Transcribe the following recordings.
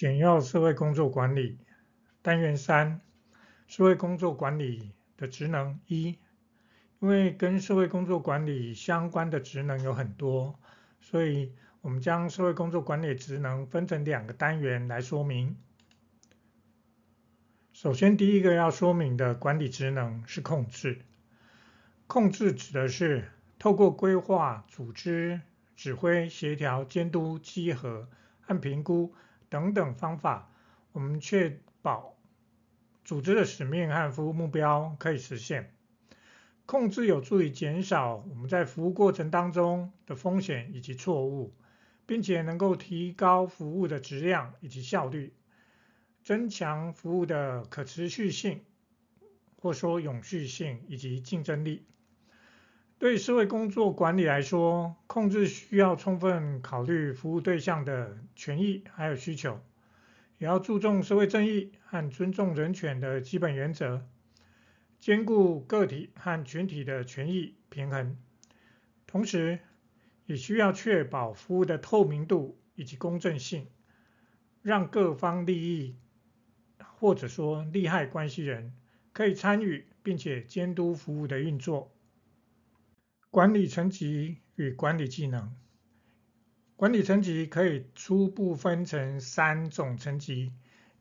简要社会工作管理单元三，社会工作管理的职能一，因为跟社会工作管理相关的职能有很多，所以我们将社会工作管理职能分成两个单元来说明。首先，第一个要说明的管理职能是控制。控制指的是透过规划、组织、指挥、协调、监督、稽核和评估。等等方法，我们确保组织的使命和服务目标可以实现。控制有助于减少我们在服务过程当中的风险以及错误，并且能够提高服务的质量以及效率，增强服务的可持续性，或说永续性以及竞争力。对社会工作管理来说，控制需要充分考虑服务对象的权益还有需求，也要注重社会正义和尊重人权的基本原则，兼顾个体和群体的权益平衡，同时也需要确保服务的透明度以及公正性，让各方利益或者说利害关系人可以参与并且监督服务的运作。管理层级与管理技能，管理层级可以初步分成三种层级：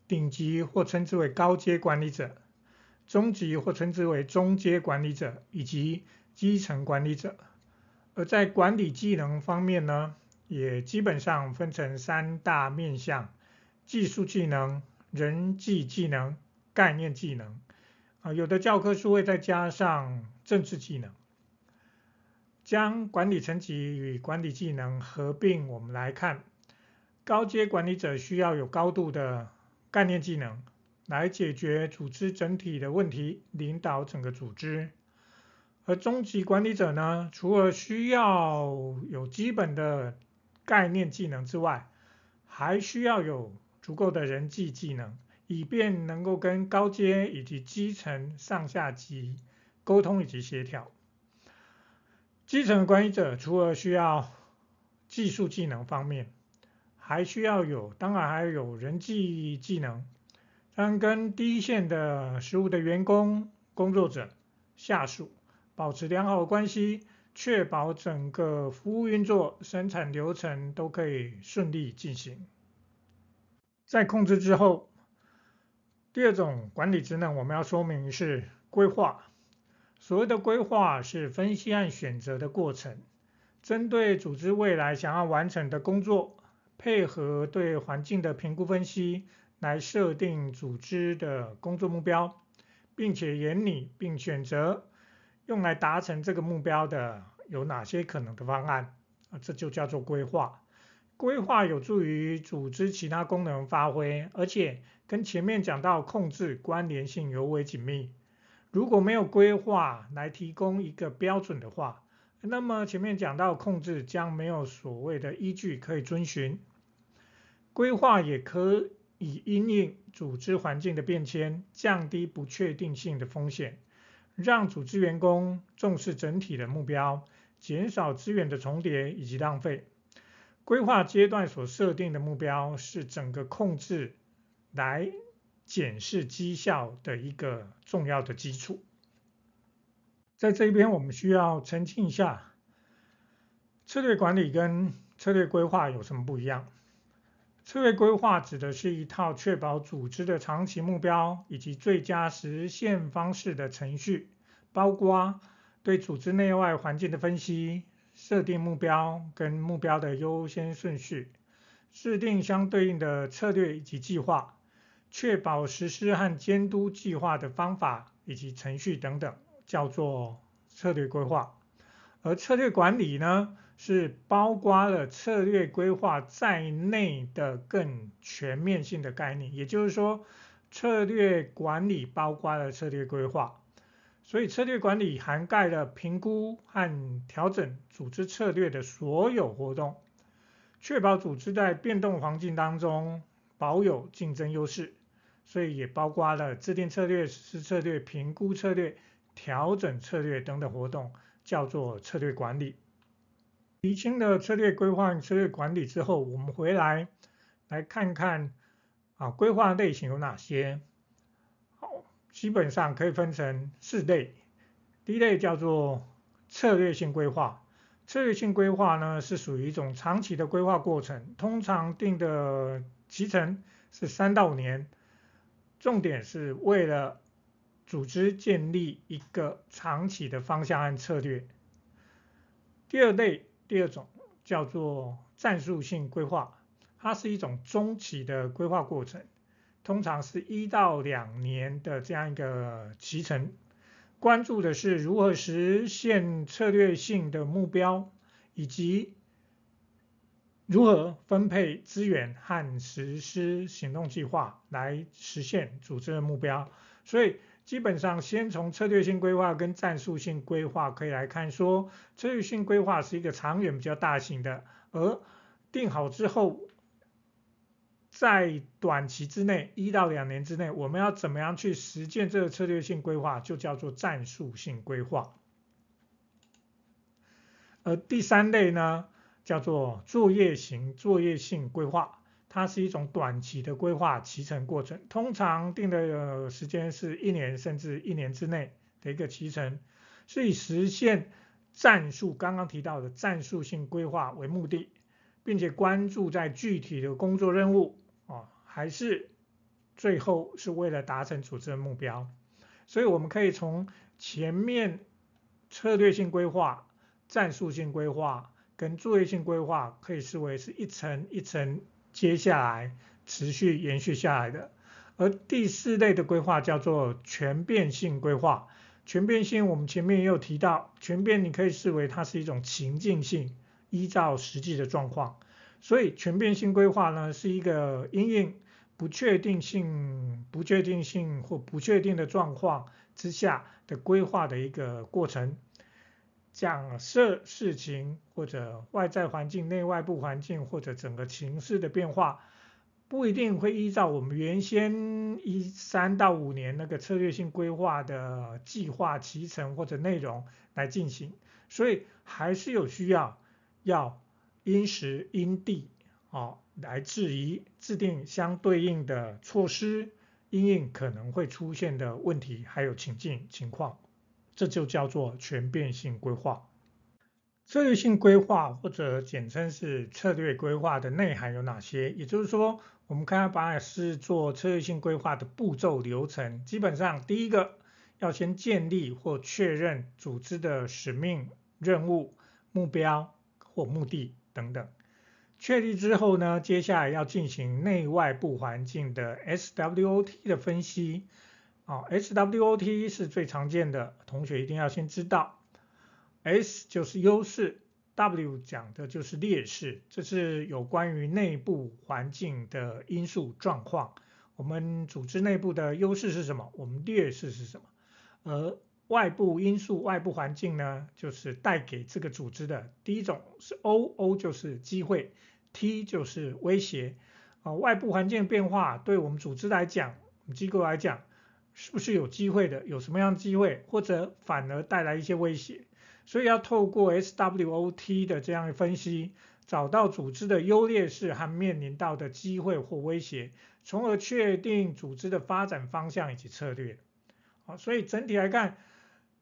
顶级或称之为高阶管理者，中级或称之为中阶管理者，以及基层管理者。而在管理技能方面呢，也基本上分成三大面向：技术技能、人际技能、概念技能。啊，有的教科书会再加上政治技能。将管理层级与管理技能合并，我们来看，高阶管理者需要有高度的概念技能，来解决组织整体的问题，领导整个组织。而中级管理者呢，除了需要有基本的概念技能之外，还需要有足够的人际技能，以便能够跟高阶以及基层上下级沟通以及协调。基层管理者除了需要技术技能方面，还需要有，当然还有人际技能，当跟第一线的实务的员工、工作者、下属保持良好的关系，确保整个服务运作、生产流程都可以顺利进行。在控制之后，第二种管理职能我们要说明是规划。所谓的规划是分析和选择的过程，针对组织未来想要完成的工作，配合对环境的评估分析，来设定组织的工作目标，并且研拟并选择用来达成这个目标的有哪些可能的方案，啊，这就叫做规划。规划有助于组织其他功能发挥，而且跟前面讲到控制关联性尤为紧密。如果没有规划来提供一个标准的话，那么前面讲到控制将没有所谓的依据可以遵循。规划也可以因应组织环境的变迁，降低不确定性的风险，让组织员工重视整体的目标，减少资源的重叠以及浪费。规划阶段所设定的目标是整个控制来检视绩效的一个重要的基础。在这边，我们需要澄清一下，策略管理跟策略规划有什么不一样？策略规划指的是一套确保组织的长期目标以及最佳实现方式的程序，包括对组织内外环境的分析、设定目标跟目标的优先顺序、制定相对应的策略以及计划。确保实施和监督计划的方法以及程序等等，叫做策略规划。而策略管理呢，是包括了策略规划在内的更全面性的概念。也就是说，策略管理包括了策略规划，所以策略管理涵盖了评估和调整组织策略的所有活动，确保组织在变动环境当中保有竞争优势。所以也包括了制定策略、实施策略、评估策略、调整策略等等活动，叫做策略管理。厘清了策略规划、策略管理之后，我们回来来看看啊，规划类型有哪些？好，基本上可以分成四类。第一类叫做策略性规划。策略性规划呢，是属于一种长期的规划过程，通常定的期程是三到五年，重点是为了组织建立一个长期的方向和策略。第二类，第二种叫做战术性规划。它是一种中期的规划过程，通常是一到两年的这样一个期程，关注的是如何实现策略性的目标，以及如何分配资源和实施行动计划来实现组织的目标。所以基本上先从策略性规划跟战术性规划可以来看说，策略性规划是一个长远比较大型的，而定好之后。在短期之内，一到两年之内，我们要怎么样去实践这个策略性规划，就叫做战术性规划。而第三类呢，叫做作业型作业性规划，它是一种短期的规划期程过程，通常定的时间是一年甚至一年之内的一个期程，是以实现战术刚刚提到的战术性规划为目的。并且关注在具体的工作任务啊，还是最后是为了达成组织的目标。所以我们可以从前面策略性规划、战术性规划跟作业性规划，可以视为是一层一层接下来持续延续下来的。而第四类的规划叫做全变性规划。全变性我们前面也有提到，全变你可以视为它是一种情境性。依照实际的状况，所以全变性规划呢，是一个因应不确定性、不确定性或不确定的状况之下的规划的一个过程。假设事情或者外在环境、内外部环境或者整个情势的变化，不一定会依照我们原先一三到五年那个策略性规划的计划期程或者内容来进行，所以还是有需要。要因时因地啊来质疑制定相对应的措施，因应可能会出现的问题还有情境情况，这就叫做全变性规划。策略性规划或者简称是策略规划的内涵有哪些？也就是说，我们看把它视作策略性规划的步骤流程，基本上第一个要先建立或确认组织的使命、任务、目标。或目的等等，确立之后呢，接下来要进行内外部环境的 SWOT 的分析。啊，SWOT 是最常见的，同学一定要先知道。S 就是优势，W 讲的就是劣势，这是有关于内部环境的因素状况。我们组织内部的优势是什么？我们劣势是什么？而外部因素、外部环境呢，就是带给这个组织的第一种是 O，O 就是机会，T 就是威胁。啊，外部环境变化对我们组织来讲、机构来讲，是不是有机会的？有什么样的机会，或者反而带来一些威胁？所以要透过 SWOT 的这样的分析，找到组织的优劣势和面临到的机会或威胁，从而确定组织的发展方向以及策略。好，所以整体来看。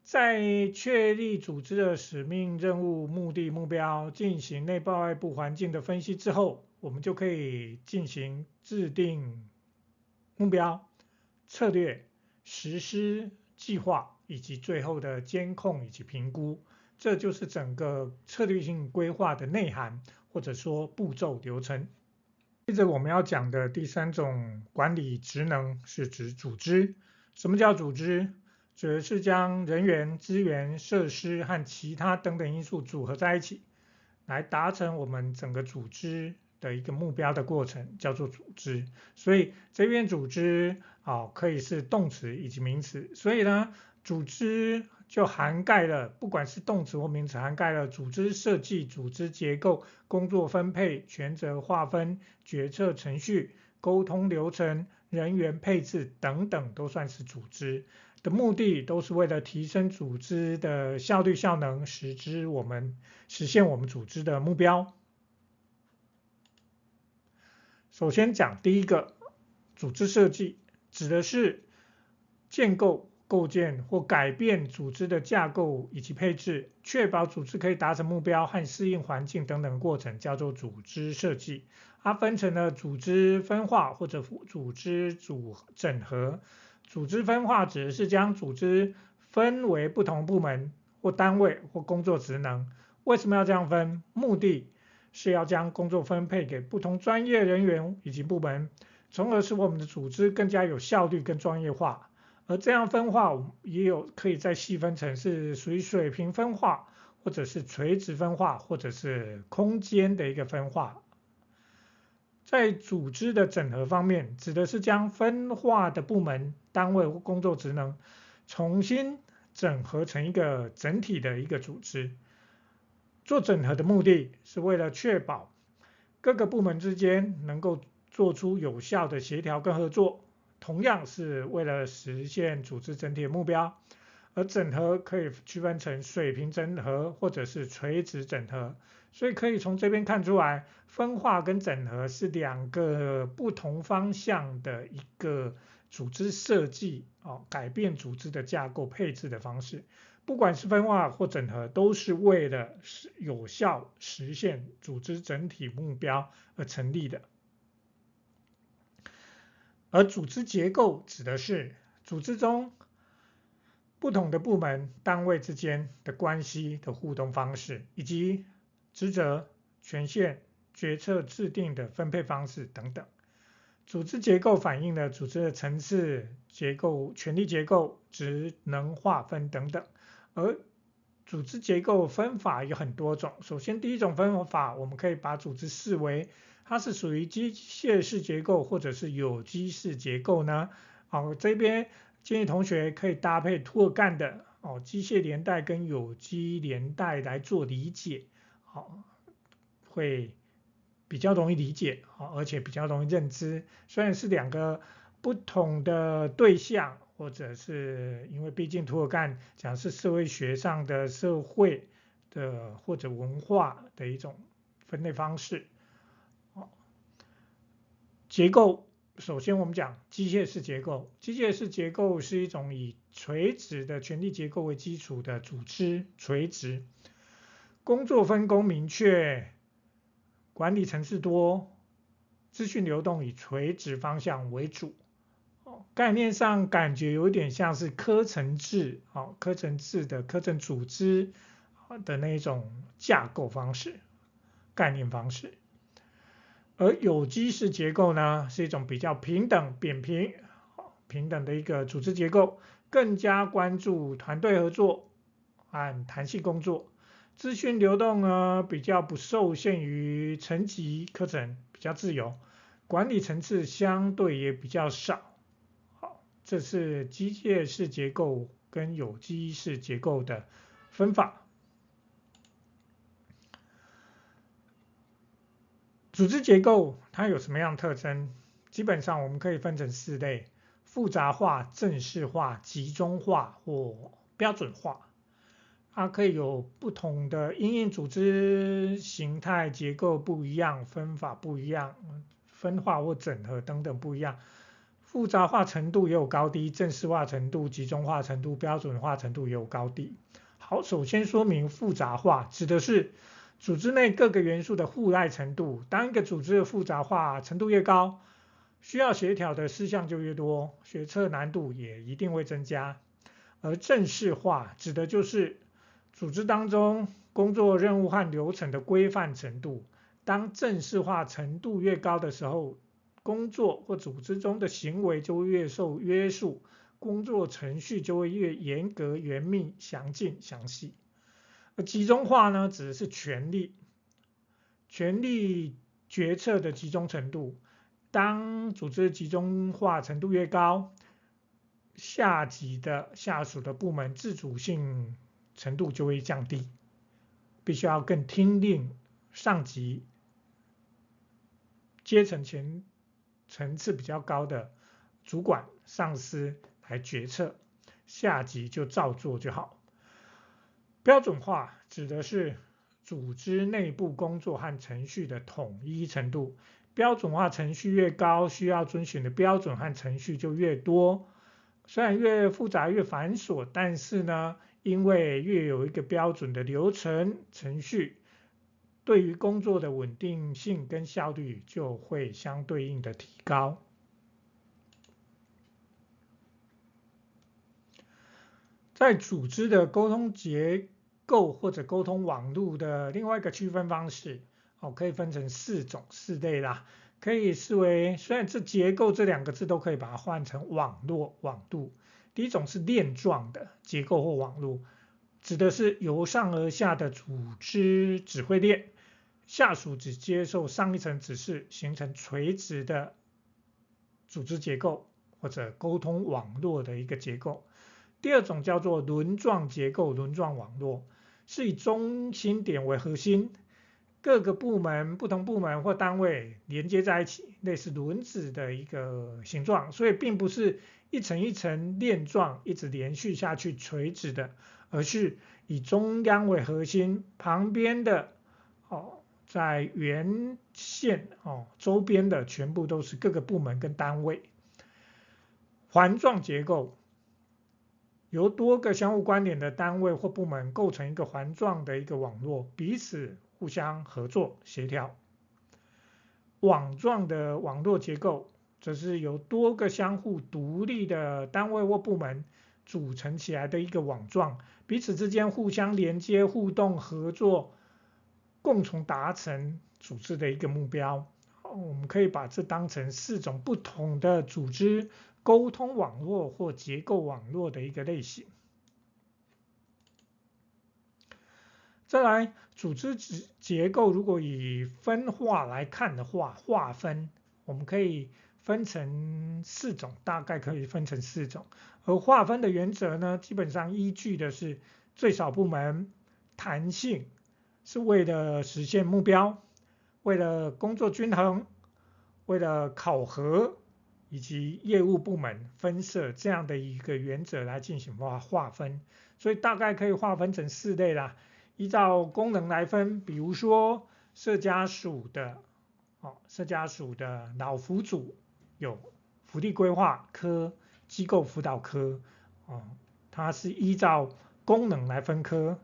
在确立组织的使命、任务、目的、目标，进行内部外部环境的分析之后，我们就可以进行制定目标、策略、实施计划，以及最后的监控以及评估。这就是整个策略性规划的内涵，或者说步骤流程。接着我们要讲的第三种管理职能是指组织。什么叫组织？指的是将人员、资源、设施和其他等等因素组合在一起，来达成我们整个组织的一个目标的过程，叫做组织。所以这边组织啊，可以是动词以及名词。所以呢，组织就涵盖了，不管是动词或名词，涵盖了组织设计、组织结构、工作分配、权责划分、决策程序、沟通流程、人员配置等等，都算是组织。的目的都是为了提升组织的效率效能，使之我们实现我们组织的目标。首先讲第一个组织设计指的是建构、构建或改变组织的架构以及配置，确保组织可以达成目标和适应环境等等过程，叫做组织设计。它分成了组织分化或者组织组整合。组织分化指的是将组织分为不同部门或单位或工作职能。为什么要这样分？目的是要将工作分配给不同专业人员以及部门，从而使我们的组织更加有效率跟专业化。而这样分化，也有可以再细分成是属于水平分化，或者是垂直分化，或者是空间的一个分化。在组织的整合方面，指的是将分化的部门、单位或工作职能重新整合成一个整体的一个组织。做整合的目的是为了确保各个部门之间能够做出有效的协调跟合作，同样是为了实现组织整体的目标。而整合可以区分成水平整合或者是垂直整合。所以可以从这边看出来，分化跟整合是两个不同方向的一个组织设计哦，改变组织的架构配置的方式。不管是分化或整合，都是为了有效实现组织整体目标而成立的。而组织结构指的是组织中不同的部门单位之间的关系的互动方式，以及职责、权限、决策制定的分配方式等等，组织结构反映了组织的层次结构、权力结构、职能划分等等。而组织结构分法有很多种。首先，第一种分法，我们可以把组织视为它是属于机械式结构或者是有机式结构呢。好，这边建议同学可以搭配涂尔干的哦，机械连带跟有机连带来做理解。好，会比较容易理解，好，而且比较容易认知。虽然是两个不同的对象，或者是因为毕竟涂尔干讲是社会学上的社会的或者文化的一种分类方式。好，结构，首先我们讲机械式结构。机械式结构是一种以垂直的权力结构为基础的组织，垂直。工作分工明确，管理层次多，资讯流动以垂直方向为主。概念上感觉有点像是科层制，哦，科层制的科层组织的那种架构方式、概念方式。而有机式结构呢，是一种比较平等、扁平、平等的一个组织结构，更加关注团队合作和弹性工作。资讯流动呢，比较不受限于层级课程，比较自由，管理层次相对也比较少。这是机械式结构跟有机式结构的分法。组织结构它有什么样的特征？基本上我们可以分成四类：复杂化、正式化、集中化或标准化。它可以有不同的因应组织形态结构不一样，分法不一样，分化或整合等等不一样，复杂化程度也有高低，正式化程度、集中化程度、标准化程度也有高低。好，首先说明复杂化，指的是组织内各个元素的互赖程度。当一个组织的复杂化程度越高，需要协调的事项就越多，决策难度也一定会增加。而正式化指的就是组织当中工作任务和流程的规范程度，当正式化程度越高的时候，工作或组织中的行为就会越受约束，工作程序就会越严格、严密、详尽、详细。而集中化呢，指的是权力，权力决策的集中程度，当组织集中化程度越高，下级的下属的部门自主性。程度就会降低，必须要更听令上级阶层前层次比较高的主管上司来决策，下级就照做就好。标准化指的是组织内部工作和程序的统一程度，标准化程序越高，需要遵循的标准和程序就越多。虽然越复杂越繁琐，但是呢，因为越有一个标准的流程程序，对于工作的稳定性跟效率就会相对应的提高。在组织的沟通结构或者沟通网络的另外一个区分方式，哦，可以分成四种四类啦，可以视为，虽然这结构这两个字都可以把它换成网络网路。第一种是链状的结构或网络，指的是由上而下的组织指挥链，下属只接受上一层指示，形成垂直的组织结构或者沟通网络的一个结构。第二种叫做轮状结构、轮状网络，是以中心点为核心，各个部门、不同部门或单位连接在一起，类似轮子的一个形状，所以并不是一层一层链状一直连续下去垂直的，而是以中央为核心，旁边的，在原线哦周边的全部都是各个部门跟单位。环状结构。由多个相互关联的单位或部门构成一个环状的一个网络，彼此互相合作协调。网状的网络结构，则是由多个相互独立的单位或部门组成起来的一个网状，彼此之间互相连接、互动、合作，共同达成组织的一个目标。我们可以把这当成四种不同的组织。沟通网络或结构网络的一个类型。再来，组织结构如果以分化来看的话，划分我们可以分成四种，大概可以分成四种。而划分的原则呢，基本上依据的是最少部门、弹性，是为了实现目标，为了工作均衡，为了考核。以及业务部门分设这样的一个原则来进行划划分，所以大概可以划分成四类啦。依照功能来分，比如说社家属的，哦，社家属的老福组有福利规划科、机构辅导科，哦，它是依照功能来分科。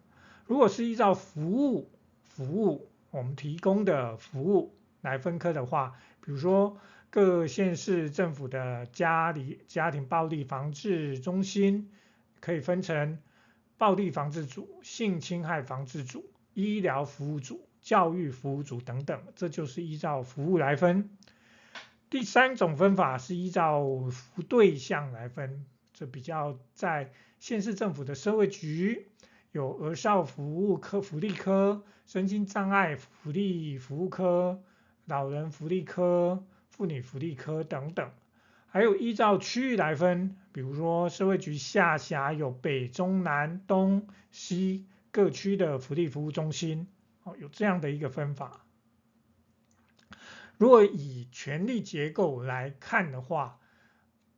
如果是依照服务服务我们提供的服务来分科的话，比如说。各县市政府的家里家庭暴力防治中心可以分成暴力防治组、性侵害防治组、医疗服务组、教育服务组等等，这就是依照服务来分。第三种分法是依照对象来分，这比较在县市政府的社会局有儿少服务科、福利科、身心障碍福利服务科、老人福利科。妇女福利科等等，还有依照区域来分，比如说社会局下辖有北中南东西各区的福利服务中心，哦，有这样的一个分法。如果以权力结构来看的话，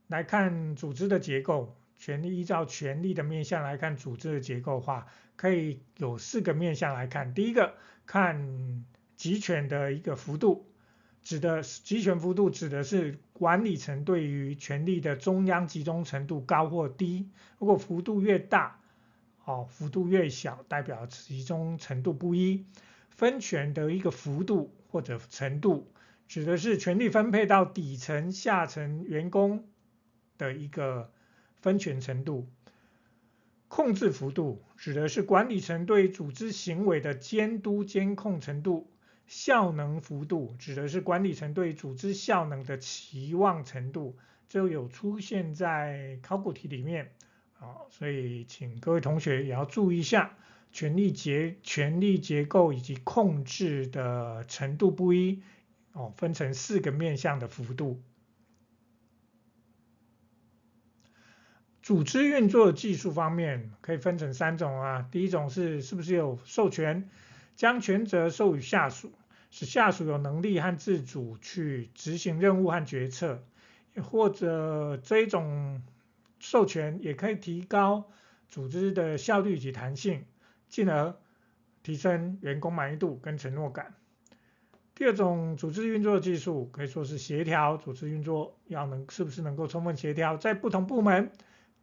来看组织的结构，权力依照权力的面向来看组织的结构化，可以有四个面向来看。第一个，看集权的一个幅度。指的集权幅度指的是管理层对于权力的中央集中程度高或低。如果幅度越大，哦，幅度越小，代表集中程度不一。分权的一个幅度或者程度，指的是权力分配到底层、下层员工的一个分权程度。控制幅度指的是管理层对组织行为的监督监控程度。效能幅度指的是管理层对组织效能的期望程度，就有出现在考古题里面啊，所以请各位同学也要注意一下，权力结权力结构以及控制的程度不一哦，分成四个面向的幅度。组织运作技术方面可以分成三种啊，第一种是是不是有授权。将权责授予下属，使下属有能力和自主去执行任务和决策，或者这一种授权也可以提高组织的效率及弹性，进而提升员工满意度跟承诺感。第二种组织运作技术可以说是协调，组织运作要能是不是能够充分协调，在不同部门、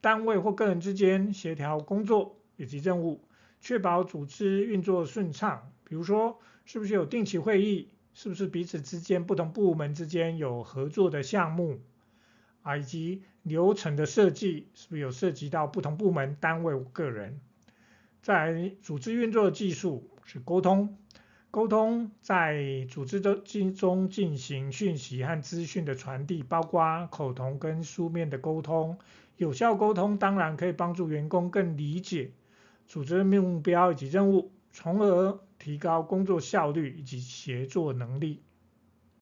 单位或个人之间协调工作以及任务，确保组织运作顺畅。比如说，是不是有定期会议？是不是彼此之间不同部门之间有合作的项目？啊，以及流程的设计，是不是有涉及到不同部门、单位个人？在组织运作的技术是沟通，沟通在组织的中进行讯息和资讯的传递，包括口头跟书面的沟通。有效沟通当然可以帮助员工更理解组织的目标以及任务，从而提高工作效率以及协作能力。